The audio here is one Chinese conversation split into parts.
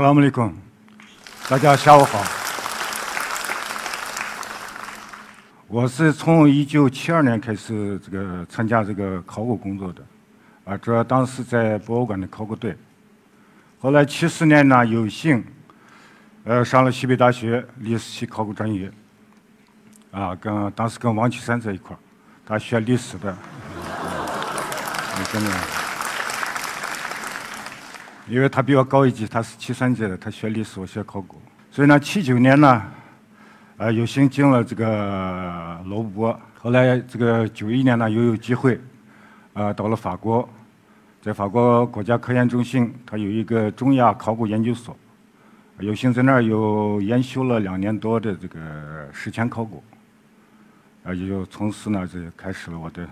斯拉姆里孔，大家下午好。我是从一九七二年开始这个参加这个考古工作的，啊，主要当时在博物馆的考古队。后来七四年呢，有幸，呃，上了西北大学历史系考古专业，啊，跟当时跟王岐山在一块儿，他学历史的，你真的。因为他比我高一级，他是七三届的，他学历史，我学考古。所以呢，七九年呢，呃，有幸进了这个罗布。后来这个九一年呢，又有机会，呃，到了法国，在法国国家科研中心，它有一个中亚考古研究所，有幸在那儿又研修了两年多的这个史前考古，啊，也就从此呢，这开始了我的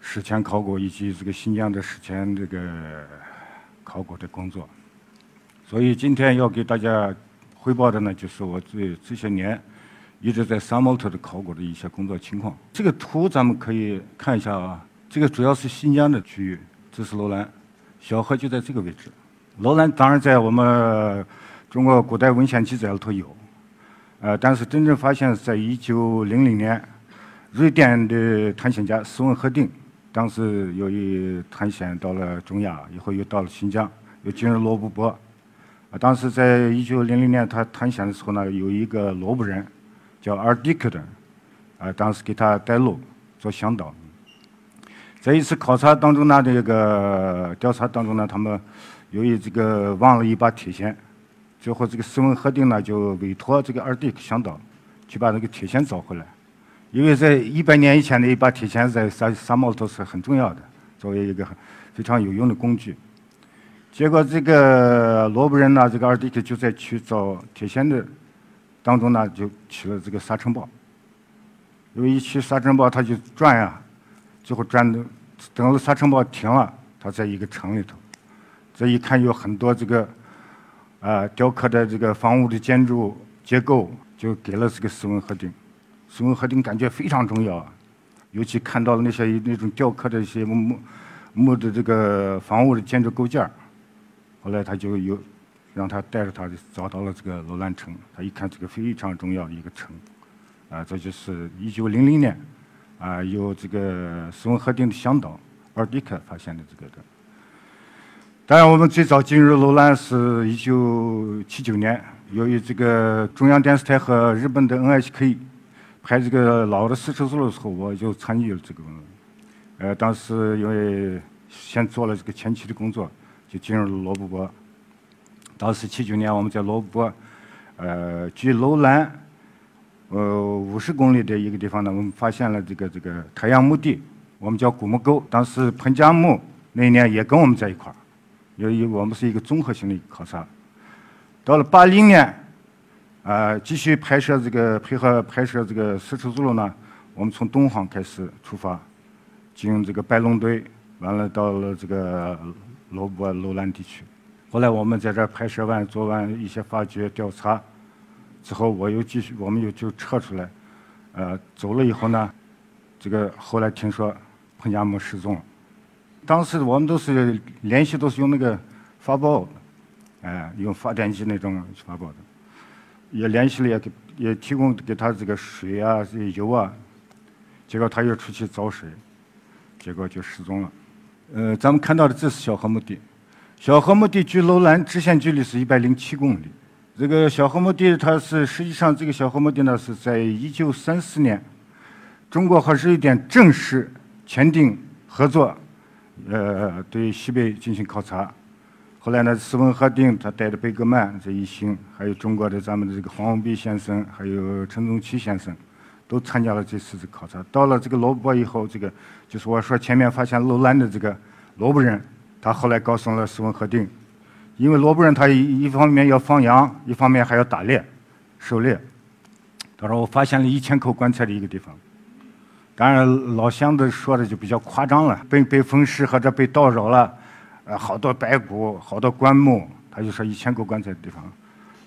史前考古以及这个新疆的史前这个。考古的工作，所以今天要给大家汇报的呢，就是我这这些年一直在沙漠头的考古的一些工作情况。这个图咱们可以看一下啊，这个主要是新疆的区域，这是楼兰，小河就在这个位置。楼兰当然在我们中国古代文献记载里头有，呃，但是真正发现在一九零零年，瑞典的探险家斯文赫定。当时由于探险到了中亚，以后又到了新疆，又进入罗布泊。啊，当时在一九零零年他探险的时候呢，有一个罗布人叫阿尔迪克的，啊，当时给他带路做向导。在一次考察当中呢，这个调查当中呢，他们由于这个忘了一把铁锨，最后这个斯文赫定呢就委托这个阿尔迪克向导去把那个铁锨找回来。因为在一百年以前的一把铁锨在沙沙漠里头是很重要的，作为一个非常有用的工具。结果这个罗布人呢，这个二迪克就在去找铁锨的当中呢，就起了这个沙尘暴。因为一起沙尘暴，他就转呀，最后转的等了沙尘暴停了，他在一个城里头，这一看有很多这个啊雕刻的这个房屋的建筑结构，就给了这个斯文赫定。斯文赫定感觉非常重要啊，尤其看到了那些那种雕刻的一些木木的这个房屋的建筑构件后来他就有让他带着他找到了这个楼兰城。他一看这个非常重要的一个城，啊，这就是一九零零年啊，由这个斯文赫定的向导尔迪克发现的这个的。当然，我们最早进入楼兰是一九七九年，由于这个中央电视台和日本的 NHK。拍这个老的丝绸之路的时候，我就参与了这个。呃，当时因为先做了这个前期的工作，就进入了罗布泊。当时七九年，我们在罗布泊，呃，距楼兰呃五十公里的一个地方呢，我们发现了这个这个太阳墓地，我们叫古墓沟。当时彭加木那一年也跟我们在一块儿，由于我们是一个综合性的考察。到了八零年。啊，继续拍摄这个配合拍摄这个丝绸之路呢，我们从敦煌开始出发，经这个白龙堆，完了到了这个罗布楼兰地区。后来我们在这儿拍摄完，做完一些发掘调查之后，我又继续，我们又就撤出来，呃，走了以后呢，这个后来听说彭加木失踪了。当时我们都是联系，都是用那个发报，哎，用发电机那种发报的。也联系了，也给也提供给他这个水啊、这油啊，结果他又出去找水，结果就失踪了。呃，咱们看到的这是小河墓地，小河墓地距楼兰直线距离是一百零七公里。这个小河墓地，它是实际上这个小河墓地呢是在一九三四年，中国和瑞典正式签订合作，呃，对西北进行考察。后来呢，斯文赫定他带着贝格曼这一行，还有中国的咱们的这个黄文弼先生，还有陈宗奇先生，都参加了这次的考察。到了这个罗布泊以后，这个就是我说前面发现楼兰的这个罗布人，他后来告诉了斯文赫定，因为罗布人他一一方面要放羊，一方面还要打猎、狩猎。他说我发现了一千口棺材的一个地方。当然老乡的说的就比较夸张了，被被风湿或者被盗扰了。呃，好多白骨，好多棺木，他就说一千个棺材的地方，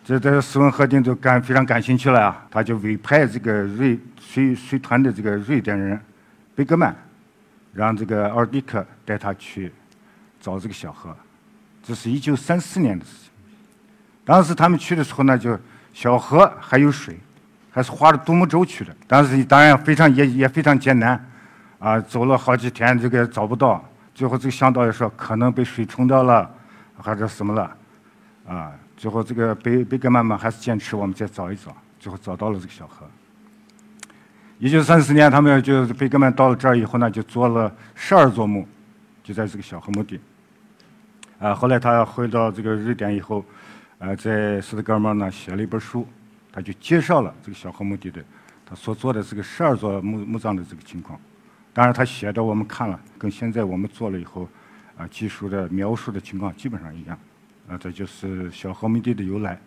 这这斯文赫定就感非常感兴趣了啊，他就委派这个瑞随随团的这个瑞典人贝格曼，让这个奥尔迪克带他去找这个小河，这是一九三四年的事情。当时他们去的时候呢，就小河还有水，还是划着独木舟去的。当时当然非常也也非常艰难，啊，走了好几天这个找不到，最后这个向导也说可能被水冲掉了，还是什么了，啊，最后这个贝贝格曼们还是坚持我们再找一找，最后找到了这个小河。一九三四年，他们就贝格曼到了这儿以后呢，就做了十二座墓，就在这个小河墓地。啊，后来他回到这个瑞典以后，呃，在斯德哥尔摩呢写了一本书，他就介绍了这个小河墓地的他所做的这个十二座墓墓葬的这个情况。当然，他写的我们看了，跟现在我们做了以后，啊，技术的描述的情况基本上一样。啊，这就是小河墓地的由来。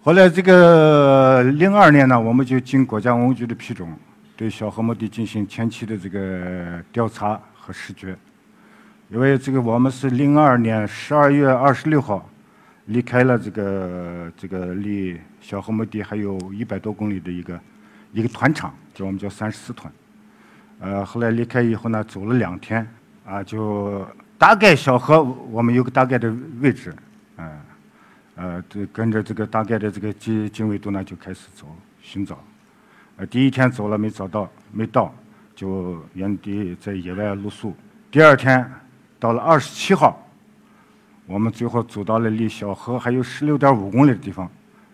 后来这个零二年呢，我们就经国家文物局的批准，对小河墓地进行前期的这个调查和视觉。因为这个我们是零二年十二月二十六号离开了这个这个离小河墓地还有一百多公里的一个一个团场，叫我们叫三十四团。呃，后来离开以后呢，走了两天，啊，就大概小河我们有个大概的位置，嗯。呃，这跟着这个大概的这个经经纬度呢，就开始走寻找。呃，第一天走了没找到，没到，就原地在野外露宿。第二天到了二十七号，我们最后走到了离小河还有十六点五公里的地方，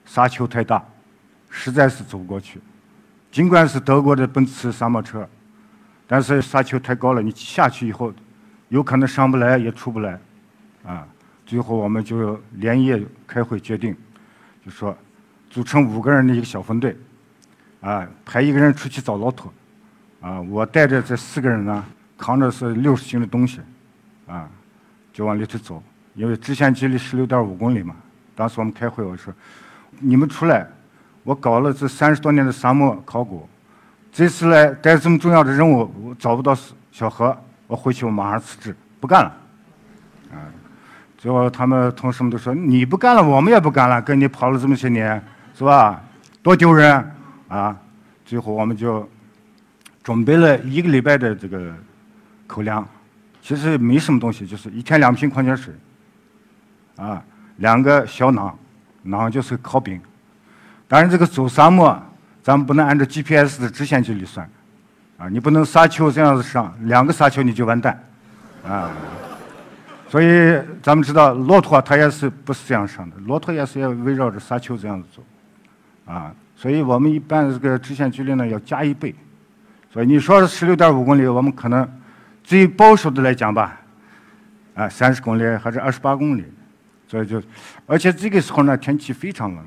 沙丘太大，实在是走不过去。尽管是德国的奔驰沙漠车，但是沙丘太高了，你下去以后，有可能上不来也出不来，啊。最后，我们就连夜开会决定，就说组成五个人的一个小分队，啊，派一个人出去找骆驼，啊，我带着这四个人呢，扛着是六十斤的东西，啊，就往里头走。因为直线距离十六点五公里嘛。当时我们开会，我说，你们出来，我搞了这三十多年的沙漠考古，这次来带这么重要的任务，我找不到小何，我回去我马上辞职，不干了。啊最后，他们同事们都说：“你不干了，我们也不干了。跟你跑了这么些年，是吧？多丢人啊！”最后，我们就准备了一个礼拜的这个口粮，其实没什么东西，就是一天两瓶矿泉水，啊，两个小馕，馕就是烤饼。当然，这个走沙漠，咱们不能按照 GPS 的直线距离算，啊，你不能沙丘这样子上，两个沙丘你就完蛋，啊。所以咱们知道，骆驼它也是不是这样上的？骆驼也是要围绕着沙丘这样子走，啊，所以我们一般这个直线距离呢要加一倍。所以你说十六点五公里，我们可能最保守的来讲吧，啊，三十公里还是二十八公里，所以就，而且这个时候呢天气非常冷，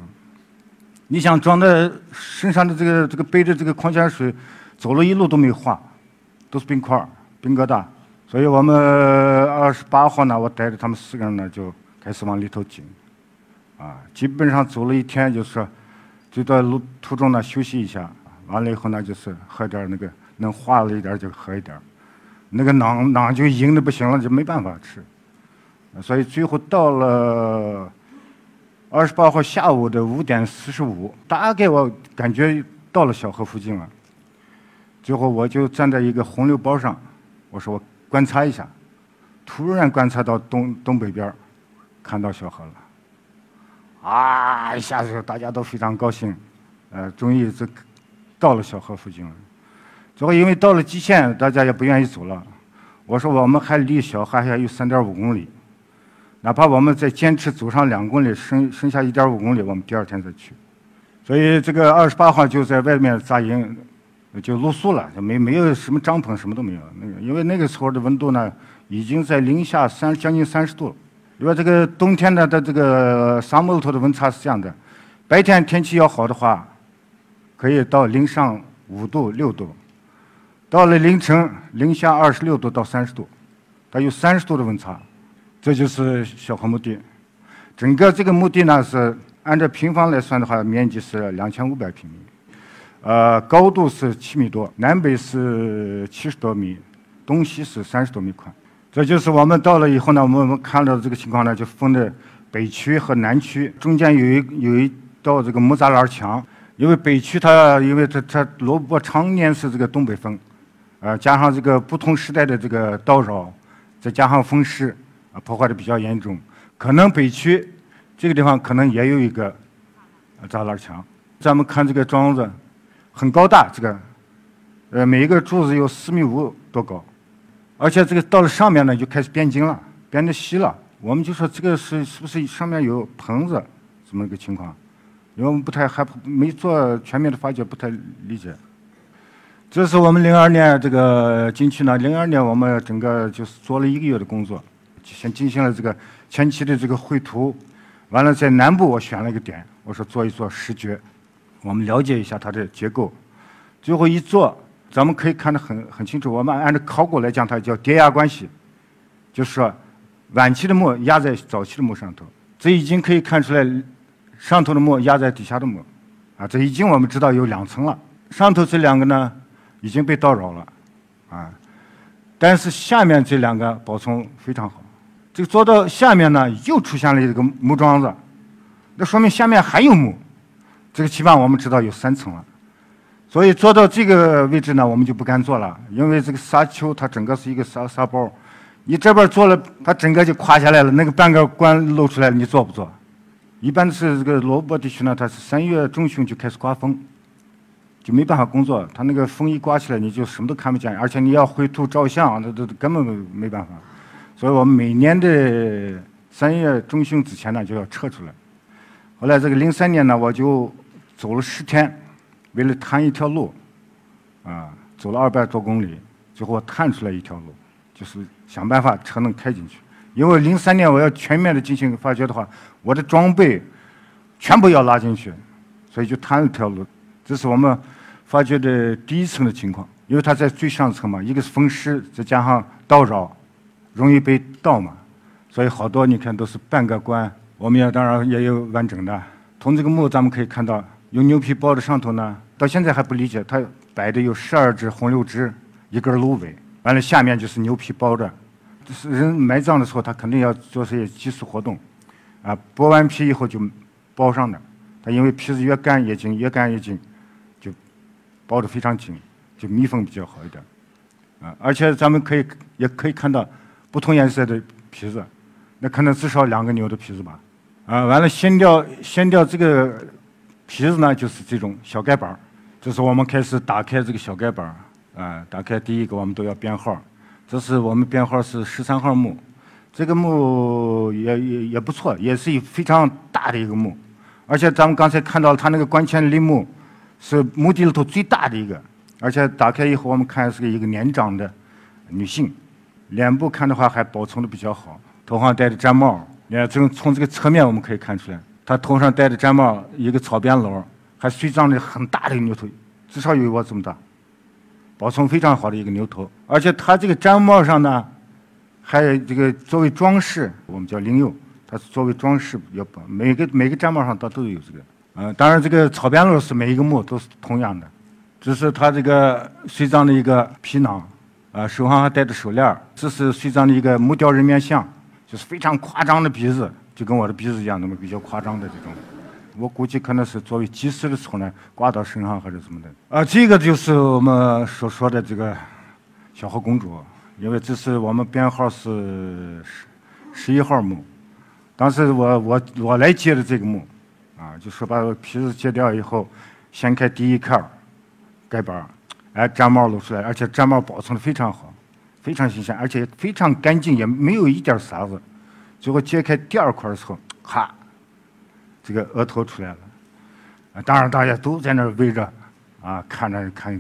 你想装在身上的这个这个背着这个矿泉水，走了一路都没化，都是冰块冰疙瘩。所以我们二十八号呢，我带着他们四个人呢，就开始往里头进，啊，基本上走了一天，就是就在路途中呢休息一下，完了以后呢，就是喝点那个能化了一点就喝一点，那个馕馕就硬的不行了，就没办法吃，所以最后到了二十八号下午的五点四十五，大概我感觉到了小河附近了，最后我就站在一个洪流包上，我说我。观察一下，突然观察到东东北边看到小河了，啊！一下子大家都非常高兴，呃，终于这到了小河附近了。最后因为到了极限，大家也不愿意走了。我说我们还离小河还有三点五公里，哪怕我们再坚持走上两公里，剩剩下一点五公里，我们第二天再去。所以这个二十八号就在外面扎营。就露宿了，就没没有什么帐篷，什么都没有。那个，因为那个时候的温度呢，已经在零下三将近三十度了。因为这个冬天呢它这个沙漠头的温差是这样的：白天天气要好的话，可以到零上五度六度；到了凌晨零下二十六度到三十度，它有三十度的温差。这就是小河墓地。整个这个墓地呢是按照平方来算的话，面积是两千五百平米。呃，高度是七米多，南北是七十多米，东西是三十多米宽。这就是我们到了以后呢，我们我们看到这个情况呢，就分的北区和南区，中间有一有一道这个木栅栏墙。因为北区它因为它它萝卜常年是这个东北风，呃，加上这个不同时代的这个叨扰，再加上风湿，破坏的比较严重，可能北区这个地方可能也有一个栅栏墙。咱们看这个桩子，很高大，这个，呃，每一个柱子有四米五多高，而且这个到了上面呢就开始变筋了，变得稀了。我们就说这个是是不是上面有棚子这么一个情况？因为我们不太害怕，没做全面的发掘，不太理解。这是我们零二年这个进去呢，零二年我们整个就是做了一个月的工作，先进行了这个前期的这个绘图，完了在南部我选了一个点，我说做一做视觉，我们了解一下它的结构。最后一做，咱们可以看得很很清楚。我们按照考古来讲，它叫叠压关系，就是说晚期的墓压在早期的墓上头，这已经可以看出来。上头的墓压在底下的墓，啊，这已经我们知道有两层了。上头这两个呢，已经被盗扰了，啊，但是下面这两个保存非常好。这个做到下面呢，又出现了一个木桩子，那说明下面还有墓。这个起码我们知道有三层了。所以做到这个位置呢，我们就不敢做了，因为这个沙丘它整个是一个沙沙包，你这边做了，它整个就垮下来了，那个半个棺露出来了，你做不做？一般是这个罗布泊地区呢，它是三月中旬就开始刮风，就没办法工作。它那个风一刮起来，你就什么都看不见，而且你要绘图照相，那都根本没办法。所以我们每年的三月中旬之前呢，就要撤出来。后来这个零三年呢，我就走了十天，为了探一条路，啊，走了二百多公里，最后探出来一条路，就是想办法车能开进去。因为零三年我要全面的进行发掘的话，我的装备全部要拉进去，所以就探了条路。这是我们发掘的第一层的情况，因为它在最上层嘛，一个是风湿，再加上盗扰，容易被盗嘛，所以好多你看都是半个棺。我们也当然也有完整的。从这个墓咱们可以看到，用牛皮包的上头呢，到现在还不理解，它摆的有十二只红柳枝，一根芦苇，完了下面就是牛皮包着。就是人埋葬的时候，他肯定要做些祭祀活动，啊，剥完皮以后就包上的。它因为皮子越干越紧，越干越紧，就包得非常紧，就密封比较好一点。啊，而且咱们可以也可以看到不同颜色的皮子，那可能至少两个牛的皮子吧。啊，完了掀掉掀掉这个皮子呢，就是这种小盖板儿这是我们开始打开这个小盖板儿啊，打开第一个我们都要编号。这是我们编号是十三号墓，这个墓也也也不错，也是一非常大的一个墓，而且咱们刚才看到它那个棺前陵墓，是墓地里头最大的一个，而且打开以后我们看是一个年长的女性，脸部看的话还保存的比较好，头上戴的毡帽，你看从从这个侧面我们可以看出来，他头上戴的毡帽一个草编篓，还随葬的很大的牛头，至少有我这么大。保存非常好的一个牛头，而且他这个毡帽上呢，还有这个作为装饰，我们叫灵釉，它是作为装饰，要每个每个毡帽上它都有这个。嗯，当然这个草编篓是每一个墓都是同样的，只是它这个随葬的一个皮囊，啊，手上还戴着手链这是随葬的一个木雕人面像，就是非常夸张的鼻子，就跟我的鼻子一样，那么比较夸张的这种。我估计可能是作为祭祀的时候呢，挂到身上或者什么的。啊，这个就是我们所说的这个小河公主，因为这是我们编号是十十一号墓。当时我我我来接的这个墓，啊，就说把皮子揭掉以后，掀开第一块盖板哎，毡帽露出来，而且毡帽保存的非常好，非常新鲜，而且非常干净，也没有一点沙子。最后揭开第二块的时候，哈。这个额头出来了，当然大家都在那儿围着，啊，看着看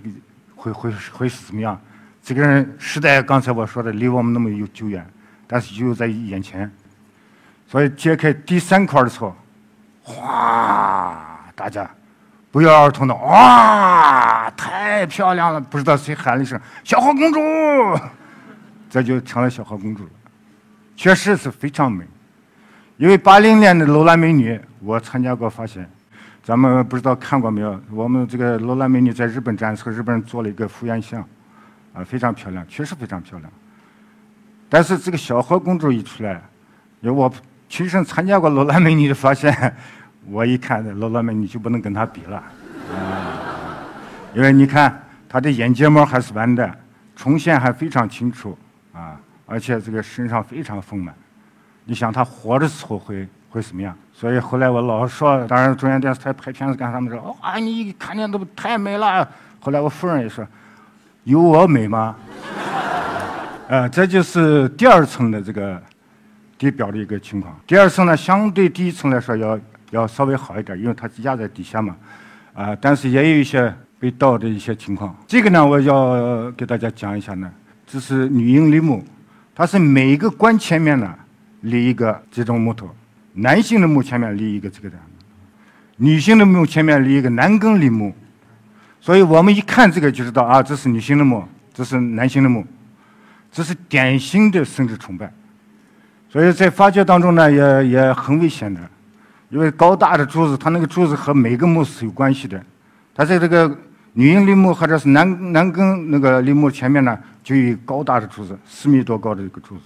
会会会是怎么样？这个人时代刚才我说的离我们那么有久远，但是就在眼前，所以揭开第三块的时候，哗，大家不约而同的哇，太漂亮了！不知道谁喊了一声“小花公主”，这就成了小花公主了，确实是非常美。因为八零年的楼兰美女，我参加过发现，咱们不知道看过没有？我们这个楼兰美女在日本展示，日本人做了一个复原像，啊，非常漂亮，确实非常漂亮。但是这个小河公主一出来，因为我亲身参加过楼兰美女的发现，我一看这楼兰美女就不能跟她比了，因为你看她的眼睫毛还是弯的，重现还非常清楚，啊，而且这个身上非常丰满。你想他活的时候会会什么样？所以后来我老说，当然中央电视台拍片子干什么说，啊，你看见都太美了。后来我夫人也说，有我美吗？呃，这就是第二层的这个地表的一个情况。第二层呢，相对第一层来说要要稍微好一点，因为它压在底下嘛。啊，但是也有一些被盗的一些情况。这个呢，我要给大家讲一下呢。这是女婴陵墓，它是每一个棺前面呢立一个这种木头，男性的墓前面立一个这个的，女性的墓前面立一个男耕陵墓。所以我们一看这个就知道啊，这是女性的墓，这是男性的墓，这是典型的生殖崇拜。所以在发掘当中呢，也也很危险的。因为高大的柱子，它那个柱子和每个墓是有关系的。它在这个女婴陵墓或者是男男耕那个陵墓前面呢，就有高大的柱子，四米多高的一个柱子。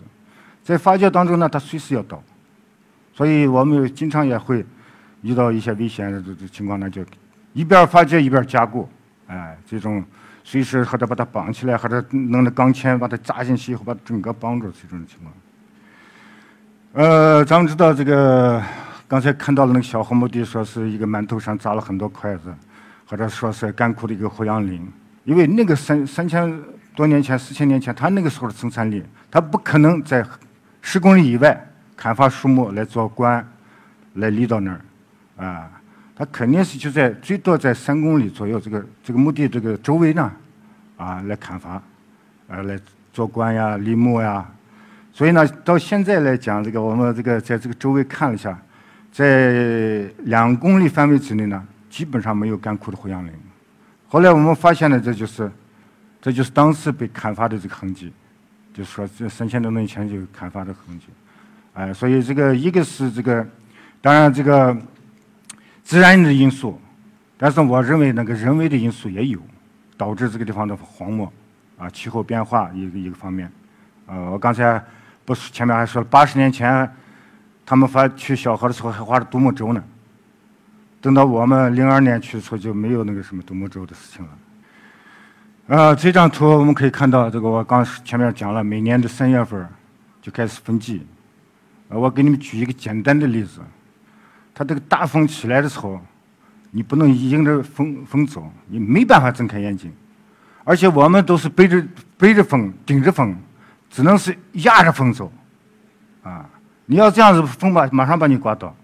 在发掘当中呢，它随时要倒，所以我们经常也会遇到一些危险的这这情况呢，就一边发掘一边加固，哎，这种随时或者把它绑起来，或者弄那钢钎把它扎进去以后，把整个绑住这种情况。呃，咱们知道这个。刚才看到了那个小红墓地，说是一个馒头上扎了很多筷子，或者说是干枯的一个胡杨林。因为那个三三千多年前、四千年前，他那个时候的生产力，他不可能在十公里以外砍伐树木来做棺，来立到那儿，啊，他肯定是就在最多在三公里左右这个这个墓地这个周围呢，啊，来砍伐，啊，来做棺呀、立墓呀。所以呢，到现在来讲，这个我们这个在这个周围看了一下。在两公里范围之内呢，基本上没有干枯的胡杨林。后来我们发现呢，这就是，这就是当时被砍伐的这个痕迹，就是说这三千多年前就砍伐的痕迹。哎，所以这个一个是这个，当然这个自然的因素，但是我认为那个人为的因素也有，导致这个地方的荒漠，啊，气候变化一个一个方面。呃，我刚才不是前面还说了，八十年前。他们发去小河的时候还画着独木舟呢，等到我们零二年去的时候就没有那个什么独木舟的事情了。啊，这张图我们可以看到，这个我刚前面讲了，每年的三月份就开始分季。我给你们举一个简单的例子，它这个大风起来的时候，你不能迎着风风走，你没办法睁开眼睛，而且我们都是背着背着风顶着风，只能是压着风走，啊。你要这样子，风把马上把你刮倒。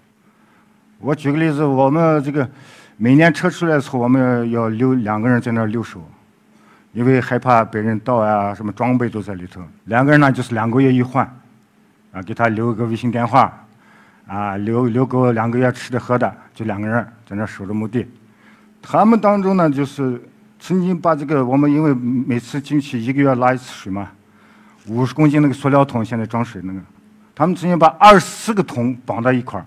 我举个例子，我们这个每年车出来的时候，我们要留两个人在那儿留守，因为害怕被人盗啊，什么装备都在里头。两个人呢，就是两个月一换，啊，给他留个微信电话，啊，留留够两个月吃的喝的，就两个人在那儿守着墓地。他们当中呢，就是曾经把这个我们因为每次进去一个月拉一次水嘛，五十公斤那个塑料桶，现在装水那个。他们曾经把二十四个桶绑在一块儿，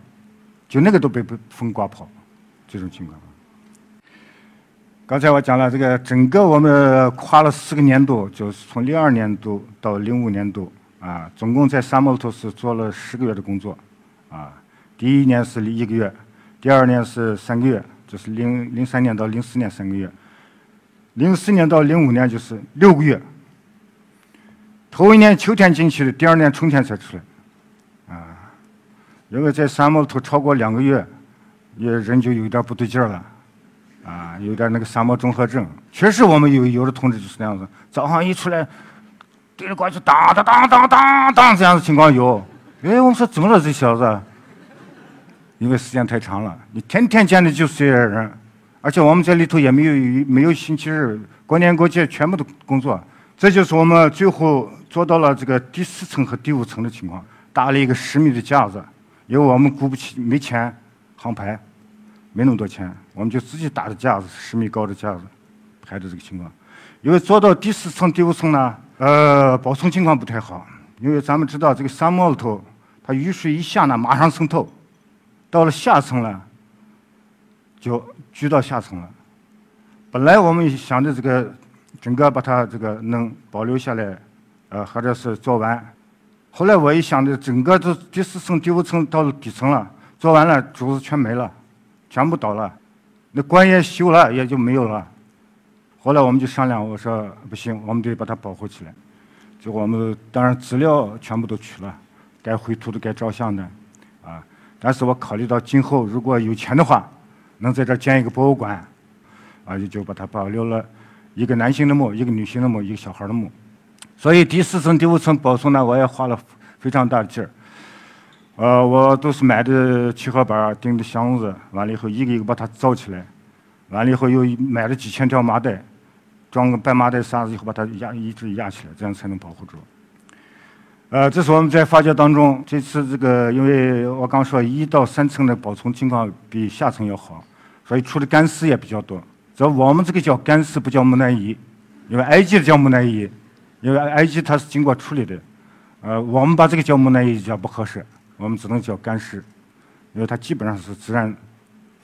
就那个都被被风刮跑，这种情况。刚才我讲了，这个整个我们跨了四个年度，就是从零二年度到零五年度啊，总共在沙木头是做了十个月的工作，啊，第一年是一个月，第二年是三个月，就是零零三年到零四年三个月，零四年到零五年就是六个月。头一年秋天进去的，第二年春天才出来。因为在沙漠里头超过两个月，也人就有点不对劲了，啊，有点那个沙漠综合症。确实，我们有有的同志就是那样子，早上一出来，对着过去当当当当当当这样的情况有。哎，我们说怎么了这小子？因为时间太长了，你天天见的就是这些人，而且我们这里头也没有没有星期日、过年过节全部都工作。这就是我们最后做到了这个第四层和第五层的情况，搭了一个十米的架子。因为我们雇不起，没钱航拍，没那么多钱，我们就自己搭的架子，十米高的架子，拍的这个情况。因为做到第四层、第五层呢，呃，保存情况不太好。因为咱们知道这个沙漠里头，它雨水一下呢，马上渗透，到了下层了，就聚到下层了。本来我们想着这个整个把它这个能保留下来，呃，或者是做完。后来我一想，这整个都第四层、第五层到了底层了，做完了，柱子全没了，全部倒了，那棺也修了，也就没有了。后来我们就商量，我说不行，我们得把它保护起来。就我们当然资料全部都取了，该绘图的、该照相的，啊。但是我考虑到今后如果有钱的话，能在这儿建一个博物馆，啊，也就把它保留了一个男性的墓、一个女性的墓、一个小孩的墓。所以第四层、第五层保存呢，我也花了非常大的劲儿。呃，我都是买的漆合板，钉的箱子，完了以后一个一个把它造起来，完了以后又买了几千条麻袋，装个半麻袋沙子以后把它压一直压起来，这样才能保护住。呃，这是我们在发掘当中，这次这个，因为我刚说一到三层的保存情况比下层要好，所以出的干尸也比较多。这我们这个叫干尸，不叫木乃伊，因为埃及的叫木乃伊，因为埃及它是经过处理的，呃，我们把这个叫木乃伊叫不合适。我们只能叫干尸，因为它基本上是自然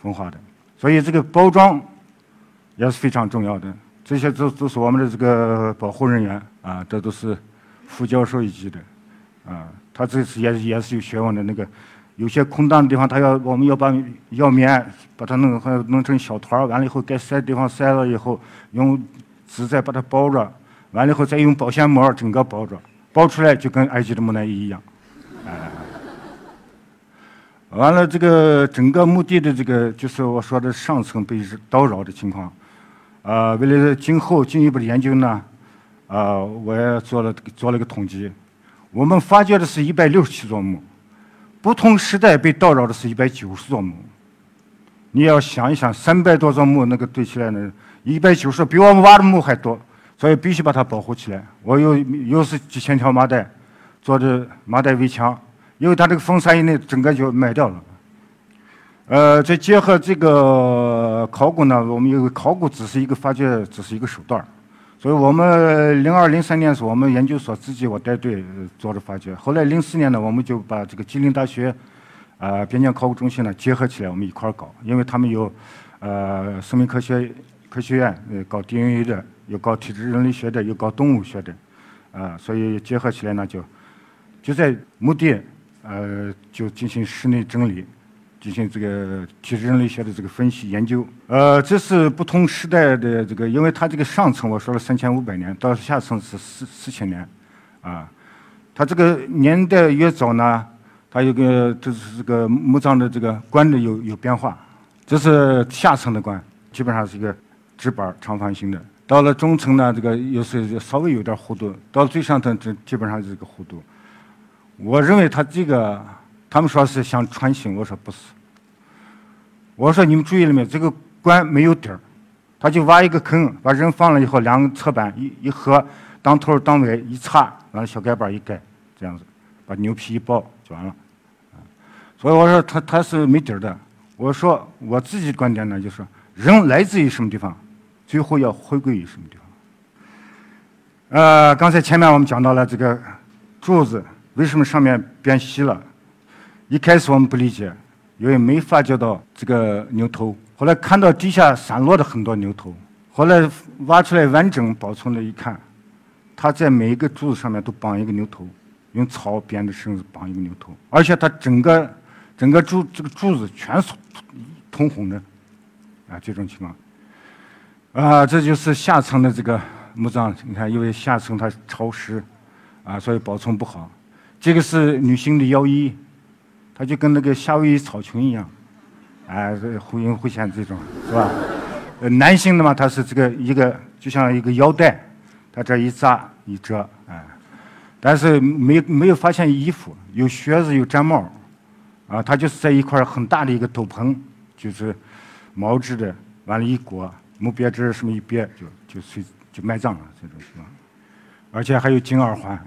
风化的，所以这个包装也是非常重要的。这些都都是我们的这个保护人员啊，这都是副教授一级的啊，他这次也也是有学问的。那个有些空荡的地方，他要我们要把药棉把它弄弄成小团儿，完了以后该塞的地方塞了以后，用纸再把它包着，完了以后再用保鲜膜整个包着，包出来就跟埃及的木乃伊一样，哎。完了，这个整个墓地的这个，就是我说的上层被叨扰的情况，啊，为了今后进一步的研究呢，啊，我也做了做了个统计，我们发掘的是一百六十七座墓，不同时代被叨扰的是一百九十座墓。你要想一想，三百多座墓那个堆起来呢，一百九十比我们挖的墓还多，所以必须把它保护起来。我又又是几千条麻袋，做的麻袋围墙。因为它这个风沙以内，整个就埋掉了。呃，再结合这个考古呢，我们有考古只是一个发掘，只是一个手段所以我们零二零三年是我们研究所自己我带队做的发掘。后来零四年呢，我们就把这个吉林大学啊边疆考古中心呢结合起来，我们一块儿搞。因为他们有呃生命科学科学院呃搞 DNA 的，有搞体质人类学的，有搞动物学的，啊，所以结合起来呢，就就在墓地。呃，就进行室内整理，进行这个体质人类学的这个分析研究。呃，这是不同时代的这个，因为它这个上层我说了三千五百年，到下层是四四千年，啊，它这个年代越早呢，它有个就是这个墓葬的这个棺的有有变化。这是下层的棺，基本上是一个直板长方形的。到了中层呢，这个又是稍微有点弧度，到最上层这基本上是个弧度。我认为他这个，他们说是像穿行，我说不是。我说你们注意了没有？这个棺没有底儿，他就挖一个坑，把人放了以后，两个侧板一一合，当头当尾一插，完了小盖板一盖，这样子，把牛皮一包就完了。所以我说他他是没底儿的。我说我自己的观点呢，就是人来自于什么地方，最后要回归于什么地方。呃，刚才前面我们讲到了这个柱子。为什么上面变细了？一开始我们不理解，因为没发觉到这个牛头。后来看到地下散落的很多牛头，后来挖出来完整保存了一看，它在每一个柱子上面都绑一个牛头，用草编的绳子绑一个牛头，而且它整个整个柱这个柱子全是通红的，啊，这种情况。啊，这就是下层的这个墓葬，你看，因为下层它潮湿，啊，所以保存不好。这个是女性的腰衣，它就跟那个夏威夷草裙一样，哎，忽隐忽现这种，是吧？呃，男性的嘛，它是这个一个，就像一个腰带，它这一扎一折，哎，但是没没有发现衣服，有靴子，有毡帽，啊，它就是在一块很大的一个斗篷，就是毛织的，完了，一裹墓别针什么一别，就就随就埋葬了这种情况，而且还有金耳环。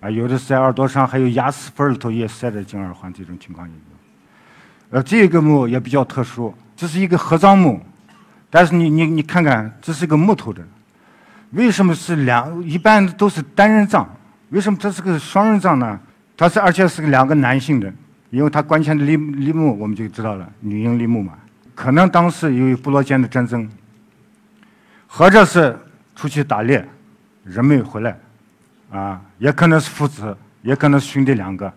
啊，有的在耳朵上，还有牙齿缝里头也塞着金耳环，这种情况也有。呃，这个墓也比较特殊，这是一个合葬墓，但是你你你看看，这是个木头的，为什么是两？一般都是单人葬，为什么这是个双人葬呢？它是而且是个两个男性的，因为他棺前的立立墓我们就知道了，女婴立墓嘛，可能当时由于部落间的战争，或者是出去打猎，人没有回来。啊，也可能是父子，也可能是兄弟两个，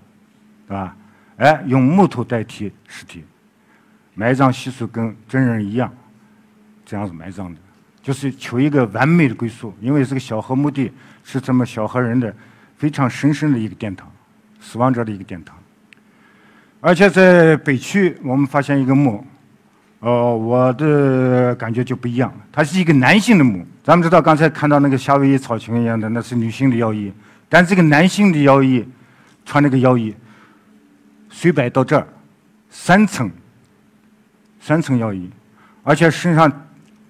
对吧？哎，用木头代替尸体，埋葬习俗跟真人一样，这样子埋葬的，就是求一个完美的归宿。因为这个小河墓地是咱们小河人的非常神圣的一个殿堂，死亡者的一个殿堂。而且在北区，我们发现一个墓，哦，我的感觉就不一样，它是一个男性的墓。咱们知道刚才看到那个夏威夷草裙一样的，那是女性的腰衣，但这个男性的腰衣，穿那个腰衣，随摆到这儿，三层，三层腰衣，而且身上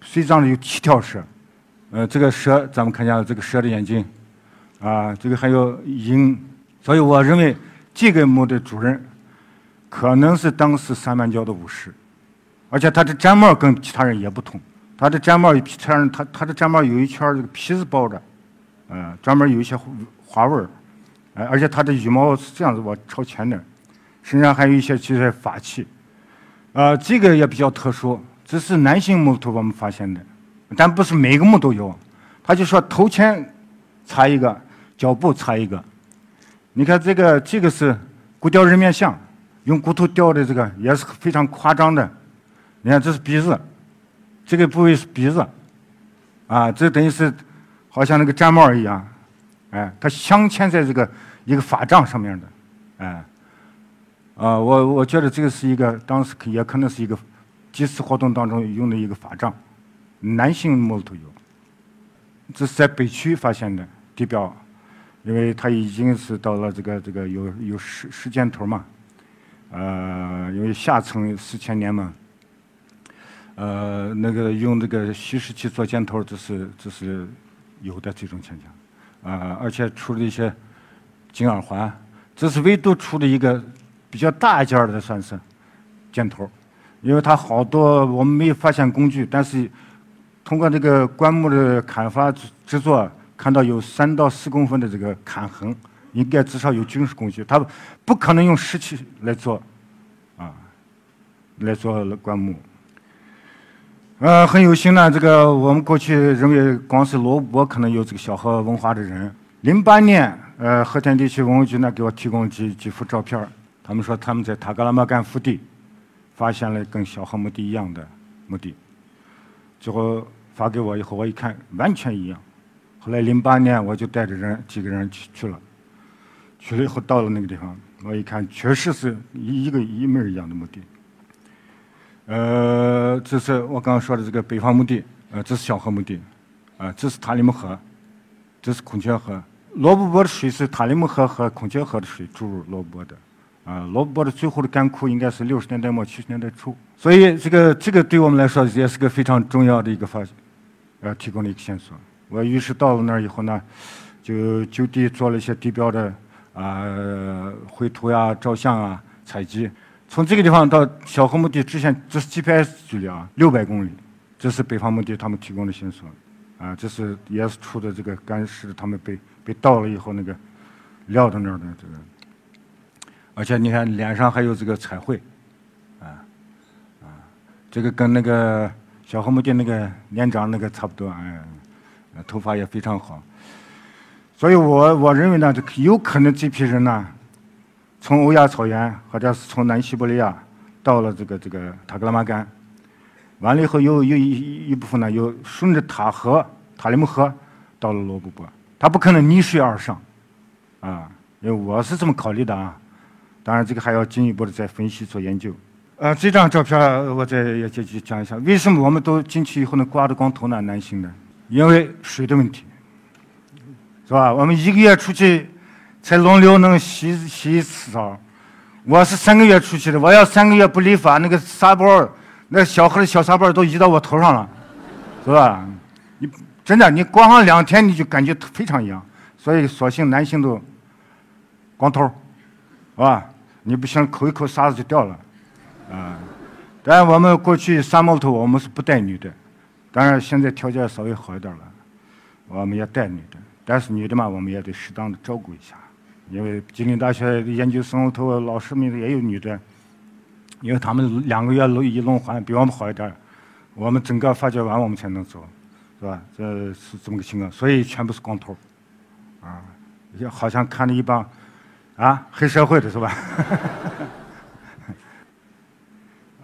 随葬的有七条蛇，呃，这个蛇咱们看见了这个蛇的眼睛，啊，这个还有鹰，所以我认为这个墓的主人可能是当时三满教的武士，而且他的毡帽跟其他人也不同。他的毡帽，其他人他他的毡帽有一圈这个皮子包着，呃，专门有一些花纹儿，哎，而且他的羽毛是这样子往朝前的，身上还有一些这些法器，啊，这个也比较特殊，这是男性墓头我们发现的，但不是每个墓都有，他就说头前插一个，脚部插一个，你看这个这个是骨雕人面像，用骨头雕的这个也是非常夸张的，你看这是鼻子。这个部位是鼻子，啊，这等于是好像那个毡帽一样，哎，它镶嵌在这个一个法杖上面的，哎，啊，我我觉得这个是一个当时也可能是一个祭祀活动当中用的一个法杖，男性墓头有，这是在北区发现的地表，因为它已经是到了这个这个有有时时间头嘛，呃，因为下层四千年嘛。呃，那个用这个稀释器做箭头，这是这是有的这种现象，啊，而且出了一些金耳环，这是唯独出的一个比较大一件的算是箭头，因为它好多我们没有发现工具，但是通过这个棺木的砍伐制作，看到有三到四公分的这个砍痕，应该至少有军事工具，它不可能用石器来做，啊，来做棺木。呃，很有幸呢。这个我们过去认为光是罗布可能有这个小河文化的人。零八年，呃，和田地区文物局呢给我提供几几幅照片他们说他们在塔格拉玛干腹地发现了跟小河墓地一样的墓地，最后发给我以后，我一看完全一样。后来零八年我就带着人几个人去去了，去了以后到了那个地方，我一看确实是一一个一模一样的墓地。呃，这是我刚刚说的这个北方墓地，呃，这是小河墓地，啊，这是塔里木河，这是孔雀河。罗布泊的水是塔里木河和孔雀河的水注入罗布泊的，啊，罗布泊的最后的干枯应该是六十年代末七十年代初。所以这个这个对我们来说也是个非常重要的一个发现，呃，提供了一个线索。我于是到了那儿以后呢，就就地做了一些地标的啊绘图呀、照相啊、采集。从这个地方到小河墓地之前，这是 GPS 距离啊，六百公里。这是北方墓地他们提供的线索，啊，这是也是出的这个干尸，他们被被倒了以后那个撂到那儿的这个，而且你看脸上还有这个彩绘，啊啊，这个跟那个小河墓地那个年长那个差不多，哎，头发也非常好。所以我我认为呢，这有可能这批人呢。从欧亚草原，或者是从南西伯利亚到了这个这个塔克拉玛干，完了以后又又一一部分呢，又顺着塔河塔里木河到了罗布泊，它不可能逆水而上，啊，因为我是这么考虑的啊，当然这个还要进一步的再分析做研究。呃，这张照片我再也就就讲一下，为什么我们都进去以后能刮着光头呢？男性的，因为水的问题，是吧？我们一个月出去。才轮流能洗洗一次澡，我是三个月出去的，我要三个月不理发，那个沙包，那小孩的小沙包都移到我头上了，是吧？你真的，你光上两天你就感觉非常痒，所以索性男性都光头，是吧？你不行，抠一抠沙子就掉了，啊！但我们过去山木头我们是不带女的，当然现在条件稍微好一点了，我们也带女的，但是女的嘛，我们也得适当的照顾一下。因为吉林大学研究生头老师们也有女的，因为他们两个月轮一轮换，比我们好一点。我们整个发掘完我们才能走，是吧？这是这么个情况，所以全部是光头，啊，也好像看着一帮啊黑社会的是吧？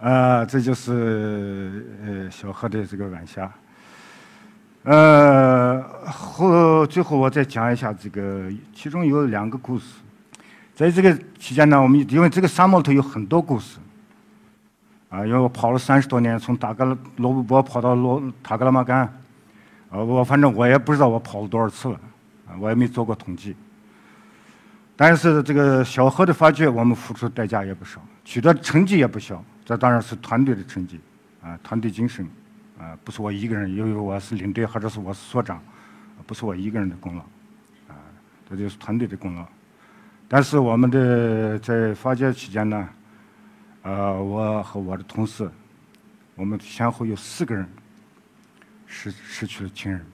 啊，这就是呃小河的这个晚霞。呃，后最后我再讲一下这个，其中有两个故事。在这个期间呢，我们因为这个沙漠里头有很多故事，啊，因为我跑了三十多年，从大格罗布泊跑到罗塔格拉玛干，啊，我反正我也不知道我跑了多少次了，啊，我也没做过统计。但是这个小河的发掘，我们付出代价也不少，取得成绩也不小。这当然是团队的成绩，啊，团队精神，啊，不是我一个人，因为我是领队或者是我是所长，不是我一个人的功劳，啊，这就是团队的功劳。但是我们的在发掘期间呢，呃，我和我的同事，我们先后有四个人失失去了亲人，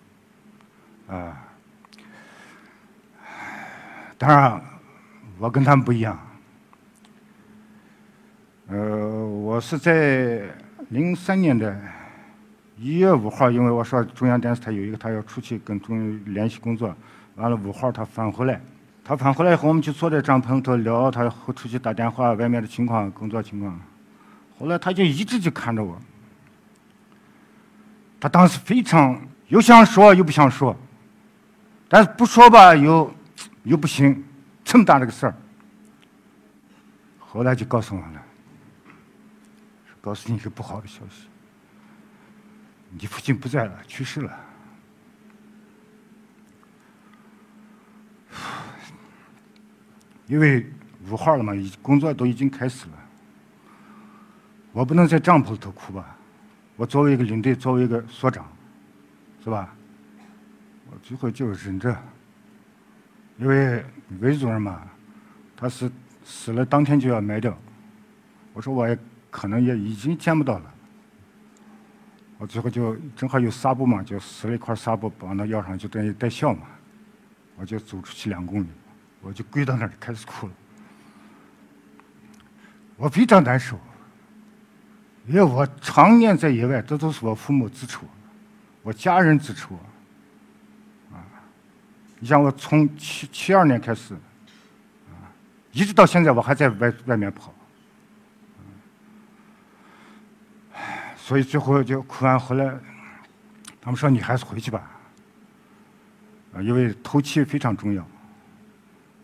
啊，当然我跟他们不一样，呃，我是在零三年的一月五号，因为我说中央电视台有一个他要出去跟中央联系工作，完了五号他返回来。他返回来以后，我们就坐在帐篷头聊，他出去打电话，外面的情况、工作情况。后来他就一直就看着我，他当时非常又想说又不想说，但是不说吧又又不行，这么大的个事儿。后来就告诉我了，告诉你一个不好的消息，你父亲不在了，去世了。因为五号了嘛，工作都已经开始了，我不能在帐篷里头哭吧？我作为一个领队，作为一个所长，是吧？我最后就忍着，因为韦主任嘛，他是死了当天就要埋掉，我说我也可能也已经见不到了，我最后就正好有纱布嘛，就撕了一块纱布绑到腰上，就等于带孝嘛，我就走出去两公里。我就跪到那儿开始哭了，我非常难受，因为我常年在野外，这都是我父母支持我，我家人支持我，啊，你像我从七七二年开始，啊，一直到现在我还在外外面跑，所以最后就哭完回来，他们说你还是回去吧，啊，因为透气非常重要。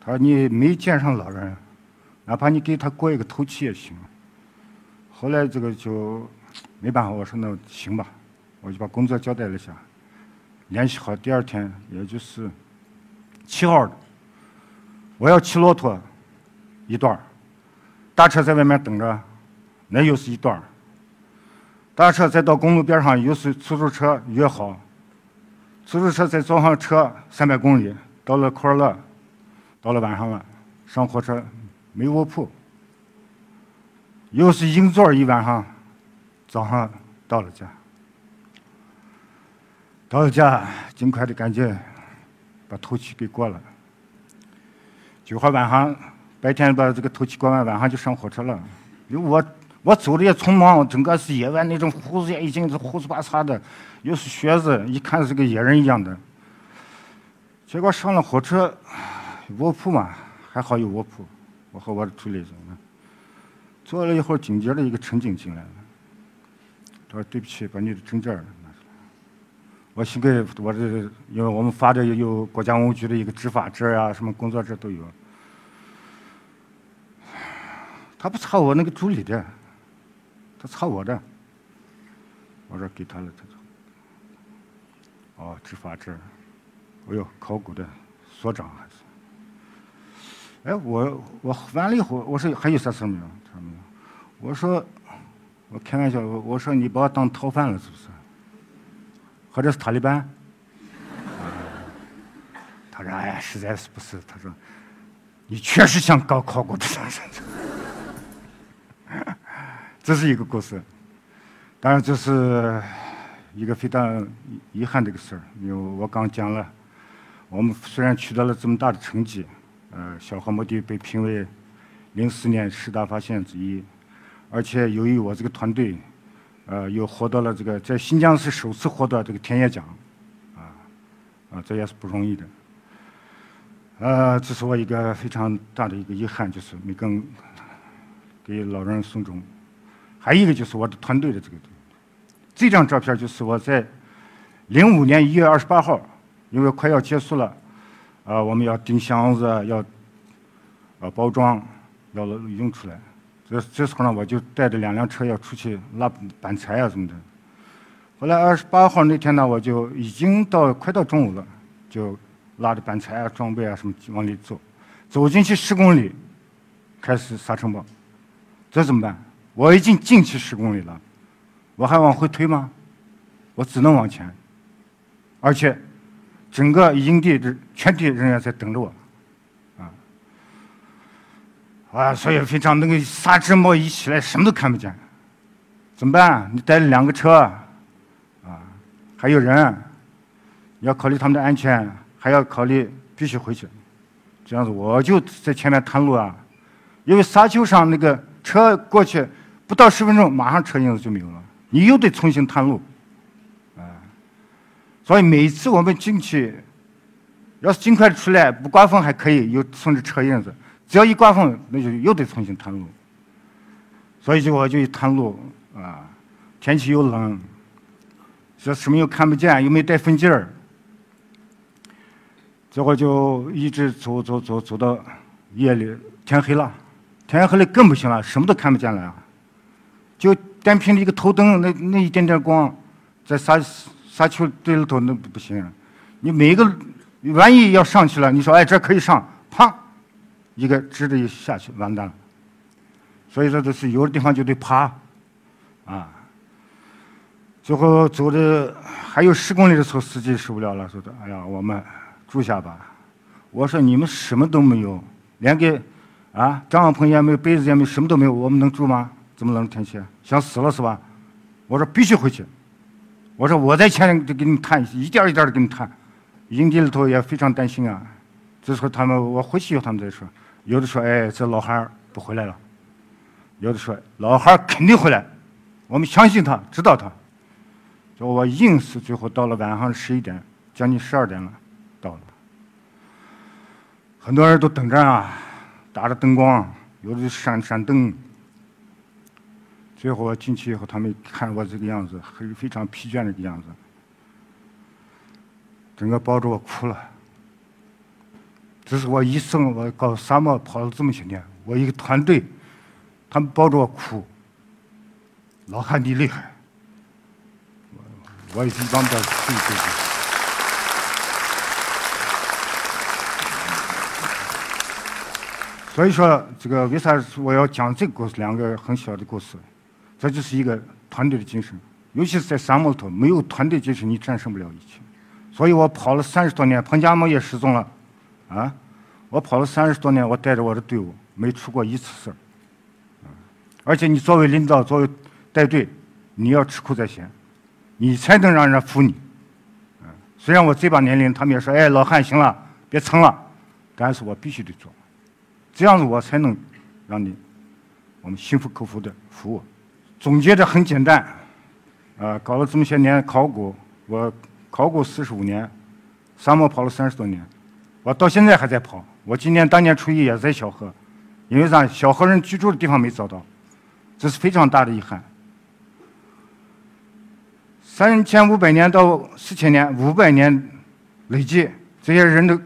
他说：“你没见上老人，哪怕你给他过一个透气也行。”后来这个就没办法，我说那行吧，我就把工作交代了一下，联系好。第二天，也就是七号，我要骑骆驼一段儿大车在外面等着，那又是一段儿搭车再到公路边上，又是出租车约好，出租车再坐上车三百公里，到了库尔勒。到了晚上了，上火车没卧铺，又是硬座一晚上，早上到了家，到了家尽快的赶紧把头七给过了，九号晚上白天把这个头七过完，晚上就上火车了。因为我我走的也匆忙，整个是野外那种胡子也已经是胡子巴碴的，又是靴子，一看是个野人一样的。结果上了火车。卧铺嘛，还好有卧铺。我和我的助理坐了一会儿，紧接着一个乘警进来了。他说：“对不起，把你的证件拿出来。”我幸亏我这，因为我们发的有国家文物局的一个执法证啊，什么工作证都有。他不查我那个助理的，他查我的。我说给他了，他说：“哦，执法证。”哎呦，考古的所长还是。哎，我我完了以后，我说还有啥事没有？他说没有。我说我开玩笑，我说你把我当逃犯了是不是？或者是塔利班？他说哎呀，实在是不是。他说你确实想搞考古的，这是一个故事。当然这是一个非常遗憾的一个事儿，因为我刚讲了，我们虽然取得了这么大的成绩。呃，小河墓地被评为零四年十大发现之一，而且由于我这个团队，呃，又获得了这个在新疆是首次获得这个田野奖，啊，啊，这也是不容易的。呃，这是我一个非常大的一个遗憾，就是没跟给老人送终。还有一个就是我的团队的这个，这张照片就是我在零五年一月二十八号，因为快要结束了。啊，我们要钉箱子，要呃包装要运出来。这这时候呢，我就带着两辆车要出去拉板材啊什么的。后来二十八号那天呢，我就已经到快到中午了，就拉着板材啊、装备啊什么往里走，走进去十公里，开始沙尘暴，这怎么办？我已经进去十公里了，我还往回推吗？我只能往前，而且整个营地的全体人员在等着我。啊，啊所以非常那个沙尘暴一起来，什么都看不见，怎么办？你带了两个车，啊，还有人，你要考虑他们的安全，还要考虑必须回去，这样子我就在前面探路啊，因为沙丘上那个车过去不到十分钟，马上车印子就没有了，你又得重新探路，啊，所以每次我们进去，要是尽快出来，不刮风还可以，又顺着车印子。只要一刮风，那就又得重新探路。所以就我就一探路啊，天气又冷，这什么又看不见，又没带风镜儿，结果就一直走走走走到夜里天黑了，天黑了更不行了，什么都看不见了，就单凭一个头灯那那一点点光，在沙沙丘堆里头那不行，你每一个万一要上去了，你说哎这可以上，砰！一个直的下去完蛋了，所以说这是有的地方就得爬，啊，最后走的还有十公里的时候，司机受不了了，说的：“哎呀，我们住下吧。”我说：“你们什么都没有，连个啊帐篷也没有，被子也没有，什么都没有，我们能住吗？这么冷天气，想死了是吧？”我说：“必须回去。”我说：“我在前面就给你谈，一点一点的给你谈。”营地里头也非常担心啊，这时候他们我回去以后他们再说。有的说：“哎，这老汉不回来了。”有的说：“老汉肯定回来，我们相信他，知道他。”就我硬是最后到了晚上十一点，将近十二点了，到了。很多人都等着啊，打着灯光，有的闪闪灯。最后我进去以后，他们看我这个样子，很非常疲倦的个样子，整个抱着我哭了。这是我一生我搞沙漠跑了这么些年，我一个团队，他们抱着我哭。老汉你厉害，我也是帮着哭一哭。所以说，这个为啥我要讲这个故事？两个很小的故事，这就是一个团队的精神。尤其是在沙漠里头，没有团队精神，你战胜不了一切。所以我跑了三十多年，彭加木也失踪了。啊，我跑了三十多年，我带着我的队伍没出过一次事儿。而且你作为领导，作为带队，你要吃苦在先，你才能让人服你。虽然我这把年龄，他们也说：“哎，老汉，行了，别撑了。”但是我必须得做，这样子我才能让你我们心服口服的服务。总结的很简单，啊，搞了这么些年考古，我考古四十五年，沙漠跑了三十多年。我到现在还在跑。我今年大年初一也在小河，因为啥？小河人居住的地方没找到，这是非常大的遗憾。三千五百年到四千年，五百年累计，这些人都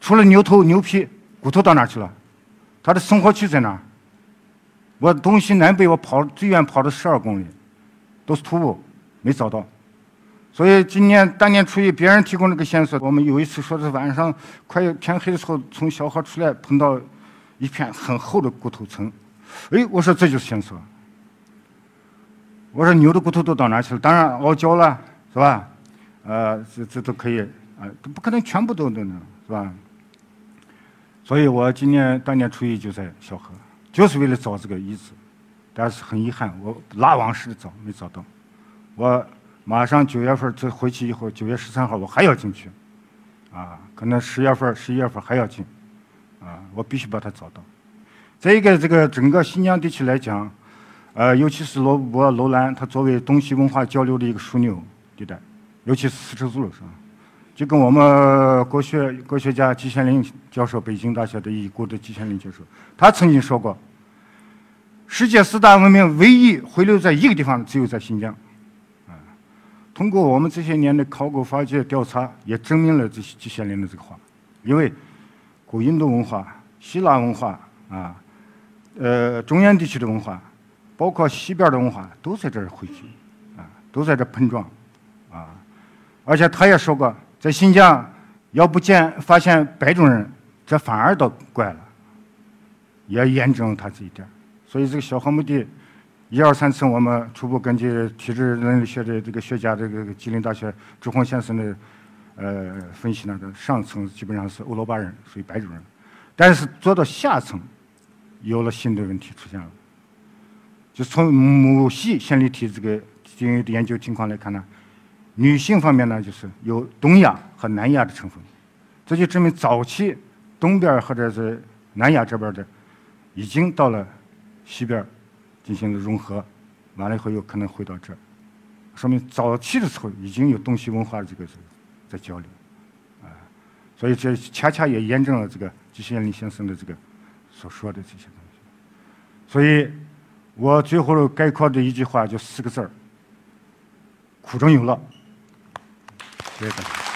除了牛头、牛皮、骨头到哪去了？他的生活区在哪儿？我东西南北我跑最远跑了十二公里，都是徒步，没找到。所以今年大年初一，别人提供这个线索，我们有一次说是晚上快天黑的时候，从小河出来碰到一片很厚的骨头层，哎，我说这就是线索。我说牛的骨头都到哪去了？当然熬焦了，是吧？呃，这这都可以，啊，不可能全部都那能，是吧？所以我今年大年初一就在小河，就是为了找这个遗址，但是很遗憾，我拉网似的找没找到，我。马上九月份这回去以后，九月十三号我还要进去，啊，可能十月份、十一月份还要进，啊，我必须把它找到。再一个，这个整个新疆地区来讲，呃，尤其是罗布泊、楼兰，它作为东西文化交流的一个枢纽地带，尤其是丝绸之路上，就跟我们国学国学家季羡林教授，北京大学的已故的季羡林教授，他曾经说过，世界四大文明唯一回流在一个地方，只有在新疆。啊通过我们这些年的考古发掘调查，也证明了这些季羡林的这个话。因为古印度文化、希腊文化啊，呃，中原地区的文化，包括西边的文化，都在这儿汇聚，啊，都在这碰撞，啊，而且他也说过，在新疆要不见发现白种人，这反而倒怪了，也验证了他这一点。所以这个小河墓地，一二三层，我们初步根据体质人类学的这个学家，这个吉林大学朱红先生的呃分析呢，上层基本上是欧罗巴人，属于白种人，但是做到下层，有了新的问题出现了。就从母系线粒体这个基因的研究情况来看呢，女性方面呢，就是有东亚和南亚的成分，这就证明早期东边或者是南亚这边的已经到了。西边进行了融合，完了以后又可能回到这儿，说明早期的时候已经有东西文化的这个在交流，啊，所以这恰恰也验证了这个季羡林先生的这个所说的这些东西。所以我最后概括的一句话就四个字儿：苦中有乐。谢谢大家。